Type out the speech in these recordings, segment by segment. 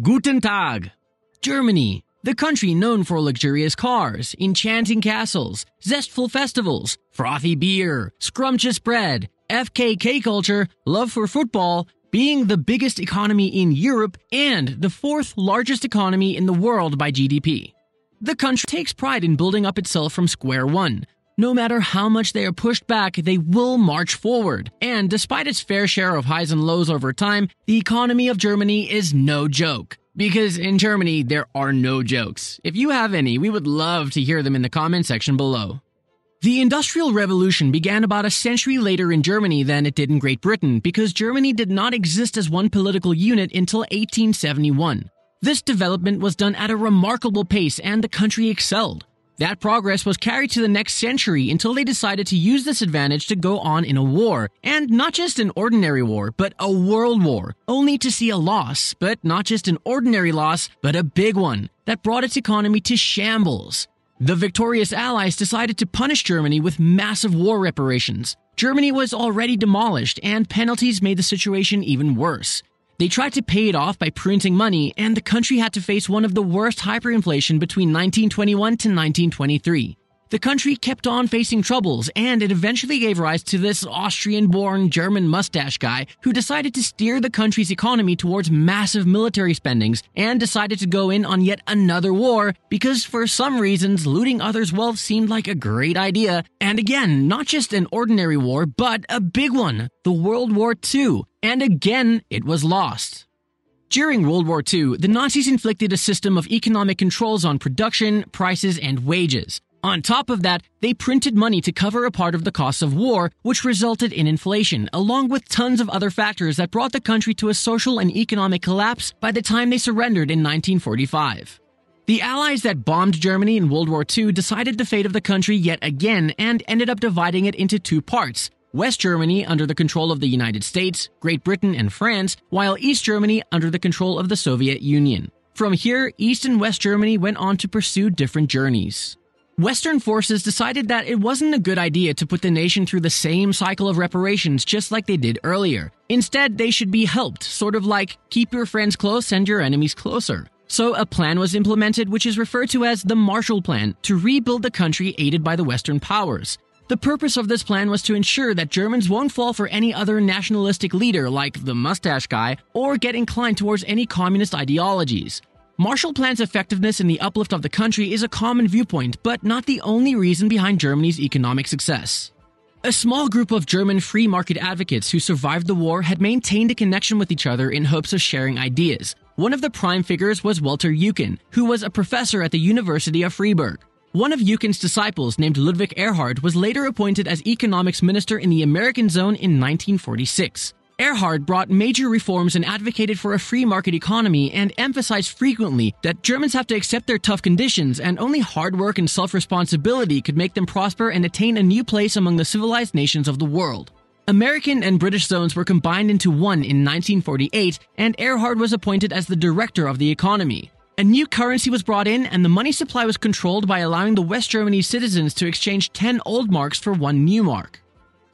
Guten Tag. Germany, the country known for luxurious cars, enchanting castles, zestful festivals, frothy beer, scrumptious bread, FKK culture, love for football, being the biggest economy in Europe and the fourth largest economy in the world by GDP. The country takes pride in building up itself from square one. No matter how much they are pushed back, they will march forward. And despite its fair share of highs and lows over time, the economy of Germany is no joke. Because in Germany, there are no jokes. If you have any, we would love to hear them in the comment section below. The Industrial Revolution began about a century later in Germany than it did in Great Britain because Germany did not exist as one political unit until 1871. This development was done at a remarkable pace and the country excelled. That progress was carried to the next century until they decided to use this advantage to go on in a war, and not just an ordinary war, but a world war, only to see a loss, but not just an ordinary loss, but a big one, that brought its economy to shambles. The victorious Allies decided to punish Germany with massive war reparations. Germany was already demolished, and penalties made the situation even worse. They tried to pay it off by printing money, and the country had to face one of the worst hyperinflation between 1921 to 1923. The country kept on facing troubles, and it eventually gave rise to this Austrian born German mustache guy who decided to steer the country's economy towards massive military spendings and decided to go in on yet another war because, for some reasons, looting others' wealth seemed like a great idea. And again, not just an ordinary war, but a big one the World War II. And again, it was lost. During World War II, the Nazis inflicted a system of economic controls on production, prices, and wages. On top of that, they printed money to cover a part of the costs of war, which resulted in inflation, along with tons of other factors that brought the country to a social and economic collapse by the time they surrendered in 1945. The Allies that bombed Germany in World War II decided the fate of the country yet again and ended up dividing it into two parts. West Germany under the control of the United States, Great Britain, and France, while East Germany under the control of the Soviet Union. From here, East and West Germany went on to pursue different journeys. Western forces decided that it wasn't a good idea to put the nation through the same cycle of reparations just like they did earlier. Instead, they should be helped, sort of like keep your friends close and your enemies closer. So a plan was implemented which is referred to as the Marshall Plan to rebuild the country aided by the Western powers. The purpose of this plan was to ensure that Germans won't fall for any other nationalistic leader like the mustache guy or get inclined towards any communist ideologies. Marshall Plan's effectiveness in the uplift of the country is a common viewpoint, but not the only reason behind Germany's economic success. A small group of German free market advocates who survived the war had maintained a connection with each other in hopes of sharing ideas. One of the prime figures was Walter Eucken, who was a professor at the University of Freiburg. One of Eucken's disciples, named Ludwig Erhard, was later appointed as economics minister in the American zone in 1946. Erhard brought major reforms and advocated for a free market economy and emphasized frequently that Germans have to accept their tough conditions and only hard work and self responsibility could make them prosper and attain a new place among the civilized nations of the world. American and British zones were combined into one in 1948, and Erhard was appointed as the director of the economy. A new currency was brought in, and the money supply was controlled by allowing the West Germany citizens to exchange 10 old marks for one new mark.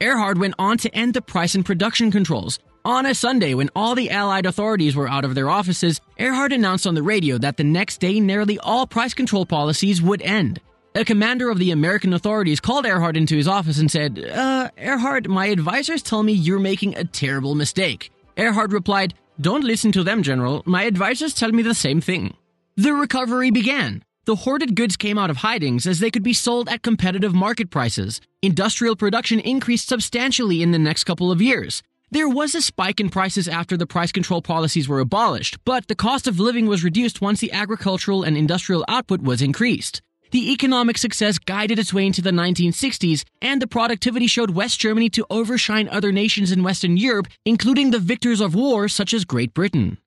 Erhard went on to end the price and production controls. On a Sunday, when all the Allied authorities were out of their offices, Erhard announced on the radio that the next day nearly all price control policies would end. A commander of the American authorities called Erhard into his office and said, Uh, Erhard, my advisors tell me you're making a terrible mistake. Erhard replied, Don't listen to them, General. My advisors tell me the same thing. The recovery began. The hoarded goods came out of hidings as they could be sold at competitive market prices. Industrial production increased substantially in the next couple of years. There was a spike in prices after the price control policies were abolished, but the cost of living was reduced once the agricultural and industrial output was increased. The economic success guided its way into the 1960s, and the productivity showed West Germany to overshine other nations in Western Europe, including the victors of war such as Great Britain.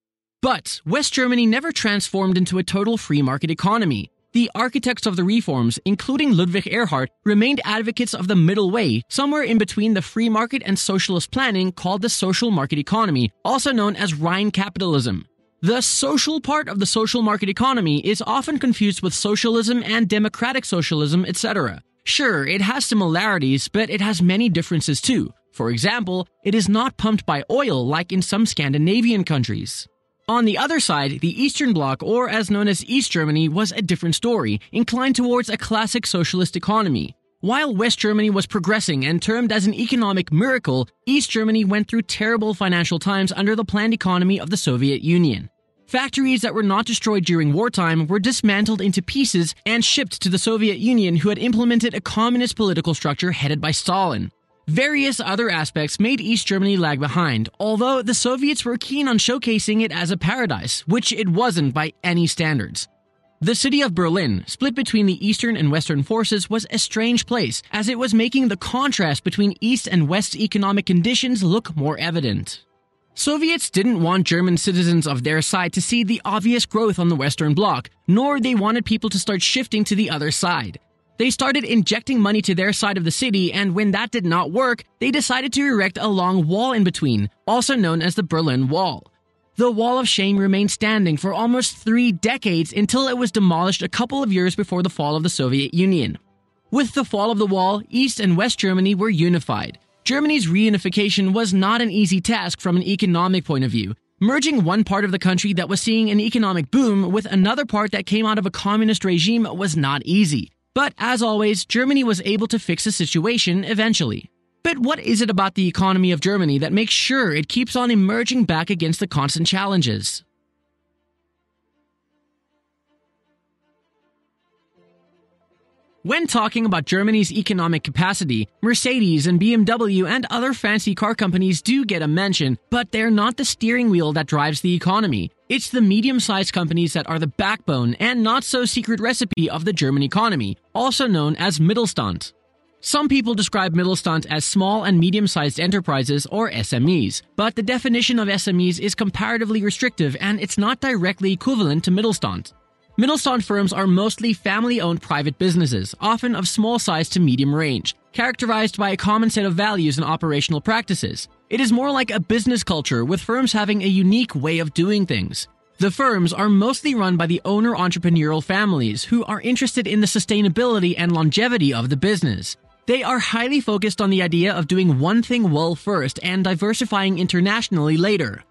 But West Germany never transformed into a total free market economy. The architects of the reforms, including Ludwig Erhard, remained advocates of the middle way, somewhere in between the free market and socialist planning called the social market economy, also known as Rhine capitalism. The social part of the social market economy is often confused with socialism and democratic socialism, etc. Sure, it has similarities, but it has many differences too. For example, it is not pumped by oil like in some Scandinavian countries. On the other side, the Eastern Bloc, or as known as East Germany, was a different story, inclined towards a classic socialist economy. While West Germany was progressing and termed as an economic miracle, East Germany went through terrible financial times under the planned economy of the Soviet Union. Factories that were not destroyed during wartime were dismantled into pieces and shipped to the Soviet Union, who had implemented a communist political structure headed by Stalin. Various other aspects made East Germany lag behind, although the Soviets were keen on showcasing it as a paradise, which it wasn't by any standards. The city of Berlin, split between the Eastern and Western forces, was a strange place, as it was making the contrast between East and West economic conditions look more evident. Soviets didn't want German citizens of their side to see the obvious growth on the Western Bloc, nor they wanted people to start shifting to the other side. They started injecting money to their side of the city, and when that did not work, they decided to erect a long wall in between, also known as the Berlin Wall. The Wall of Shame remained standing for almost three decades until it was demolished a couple of years before the fall of the Soviet Union. With the fall of the wall, East and West Germany were unified. Germany's reunification was not an easy task from an economic point of view. Merging one part of the country that was seeing an economic boom with another part that came out of a communist regime was not easy. But as always, Germany was able to fix the situation eventually. But what is it about the economy of Germany that makes sure it keeps on emerging back against the constant challenges? When talking about Germany's economic capacity, Mercedes and BMW and other fancy car companies do get a mention, but they're not the steering wheel that drives the economy. It's the medium sized companies that are the backbone and not so secret recipe of the German economy, also known as Mittelstand. Some people describe Mittelstand as small and medium sized enterprises or SMEs, but the definition of SMEs is comparatively restrictive and it's not directly equivalent to Mittelstand. Mittelstand firms are mostly family owned private businesses, often of small size to medium range, characterized by a common set of values and operational practices. It is more like a business culture, with firms having a unique way of doing things. The firms are mostly run by the owner entrepreneurial families who are interested in the sustainability and longevity of the business. They are highly focused on the idea of doing one thing well first and diversifying internationally later.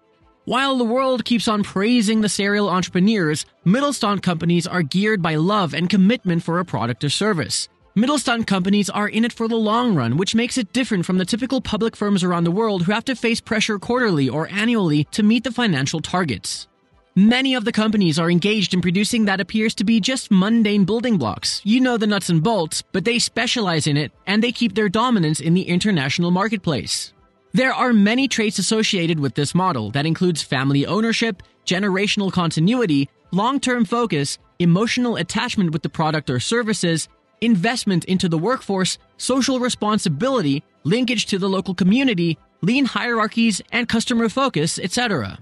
While the world keeps on praising the serial entrepreneurs, Mittelstand companies are geared by love and commitment for a product or service. Mittelstand companies are in it for the long run, which makes it different from the typical public firms around the world who have to face pressure quarterly or annually to meet the financial targets. Many of the companies are engaged in producing that appears to be just mundane building blocks. You know the nuts and bolts, but they specialize in it and they keep their dominance in the international marketplace. There are many traits associated with this model that includes family ownership, generational continuity, long-term focus, emotional attachment with the product or services, investment into the workforce, social responsibility, linkage to the local community, lean hierarchies, and customer focus, etc.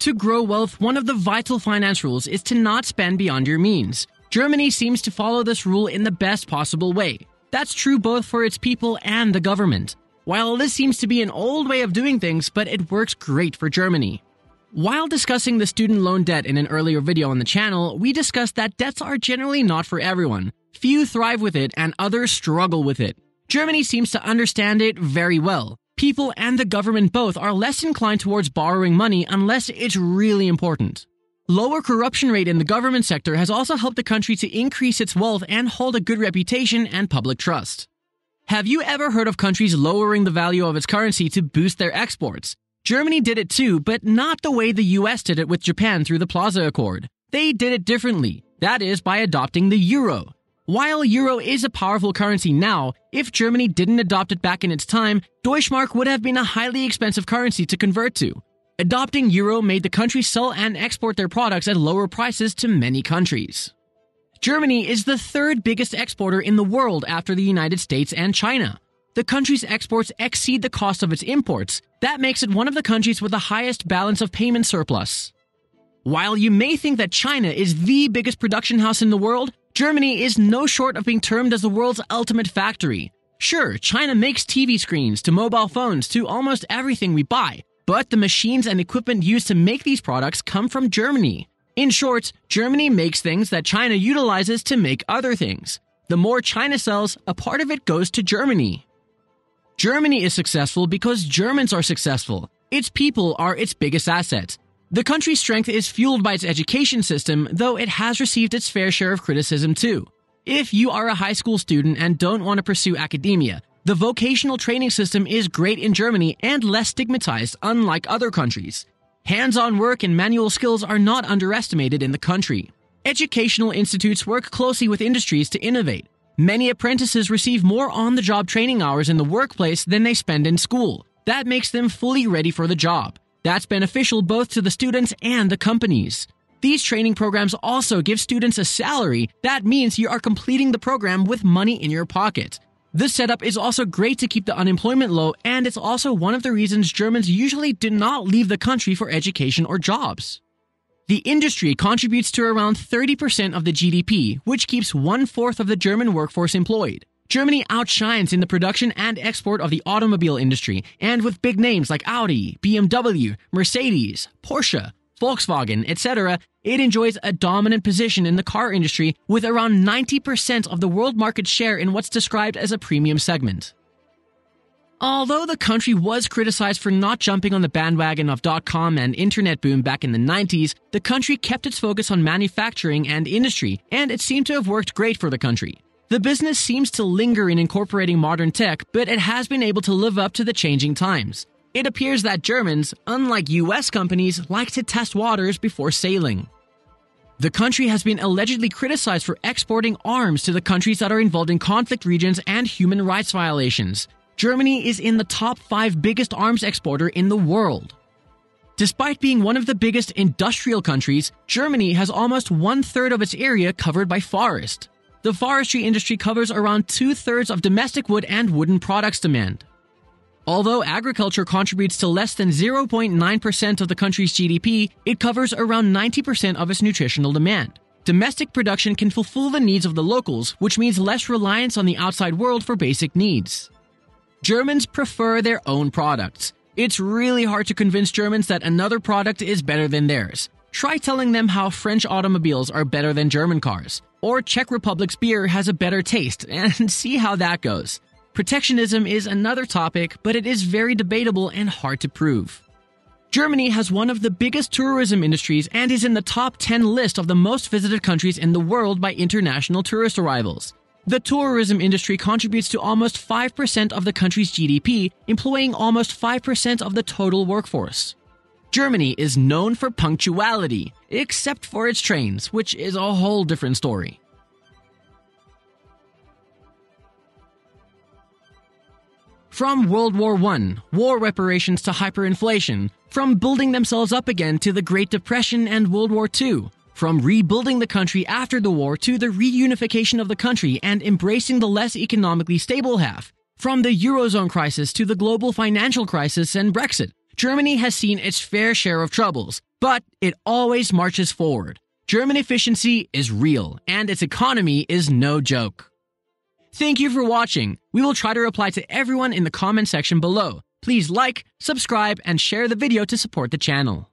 To grow wealth, one of the vital finance rules is to not spend beyond your means. Germany seems to follow this rule in the best possible way. That's true both for its people and the government. While this seems to be an old way of doing things, but it works great for Germany. While discussing the student loan debt in an earlier video on the channel, we discussed that debts are generally not for everyone. Few thrive with it and others struggle with it. Germany seems to understand it very well people and the government both are less inclined towards borrowing money unless it's really important. Lower corruption rate in the government sector has also helped the country to increase its wealth and hold a good reputation and public trust. Have you ever heard of countries lowering the value of its currency to boost their exports? Germany did it too, but not the way the US did it with Japan through the Plaza Accord. They did it differently. That is by adopting the euro. While euro is a powerful currency now, if Germany didn't adopt it back in its time, Deutschmark would have been a highly expensive currency to convert to. Adopting euro made the country sell and export their products at lower prices to many countries. Germany is the third biggest exporter in the world after the United States and China. The country's exports exceed the cost of its imports. That makes it one of the countries with the highest balance of payment surplus. While you may think that China is the biggest production house in the world, Germany is no short of being termed as the world's ultimate factory. Sure, China makes TV screens to mobile phones to almost everything we buy, but the machines and equipment used to make these products come from Germany. In short, Germany makes things that China utilizes to make other things. The more China sells, a part of it goes to Germany. Germany is successful because Germans are successful. Its people are its biggest asset. The country's strength is fueled by its education system, though it has received its fair share of criticism too. If you are a high school student and don't want to pursue academia, the vocational training system is great in Germany and less stigmatized, unlike other countries. Hands on work and manual skills are not underestimated in the country. Educational institutes work closely with industries to innovate. Many apprentices receive more on the job training hours in the workplace than they spend in school. That makes them fully ready for the job. That's beneficial both to the students and the companies. These training programs also give students a salary. That means you are completing the program with money in your pocket. This setup is also great to keep the unemployment low, and it's also one of the reasons Germans usually do not leave the country for education or jobs. The industry contributes to around 30% of the GDP, which keeps one fourth of the German workforce employed. Germany outshines in the production and export of the automobile industry, and with big names like Audi, BMW, Mercedes, Porsche, Volkswagen, etc., it enjoys a dominant position in the car industry with around 90% of the world market share in what's described as a premium segment. Although the country was criticized for not jumping on the bandwagon of dot com and internet boom back in the 90s, the country kept its focus on manufacturing and industry, and it seemed to have worked great for the country. The business seems to linger in incorporating modern tech, but it has been able to live up to the changing times. It appears that Germans, unlike US companies, like to test waters before sailing. The country has been allegedly criticized for exporting arms to the countries that are involved in conflict regions and human rights violations. Germany is in the top five biggest arms exporter in the world. Despite being one of the biggest industrial countries, Germany has almost one third of its area covered by forest the forestry industry covers around two thirds of domestic wood and wooden products demand. Although agriculture contributes to less than 0.9% of the country's GDP, it covers around 90% of its nutritional demand. Domestic production can fulfill the needs of the locals, which means less reliance on the outside world for basic needs. Germans prefer their own products. It's really hard to convince Germans that another product is better than theirs. Try telling them how French automobiles are better than German cars or Czech Republic's beer has a better taste, and see how that goes. Protectionism is another topic, but it is very debatable and hard to prove. Germany has one of the biggest tourism industries and is in the top 10 list of the most visited countries in the world by international tourist arrivals. The tourism industry contributes to almost 5% of the country's GDP, employing almost 5% of the total workforce. Germany is known for punctuality, except for its trains, which is a whole different story. From World War I, war reparations to hyperinflation, from building themselves up again to the Great Depression and World War II, from rebuilding the country after the war to the reunification of the country and embracing the less economically stable half, from the Eurozone crisis to the global financial crisis and Brexit, Germany has seen its fair share of troubles, but it always marches forward. German efficiency is real, and its economy is no joke. Thank you for watching. We will try to reply to everyone in the comment section below. Please like, subscribe, and share the video to support the channel.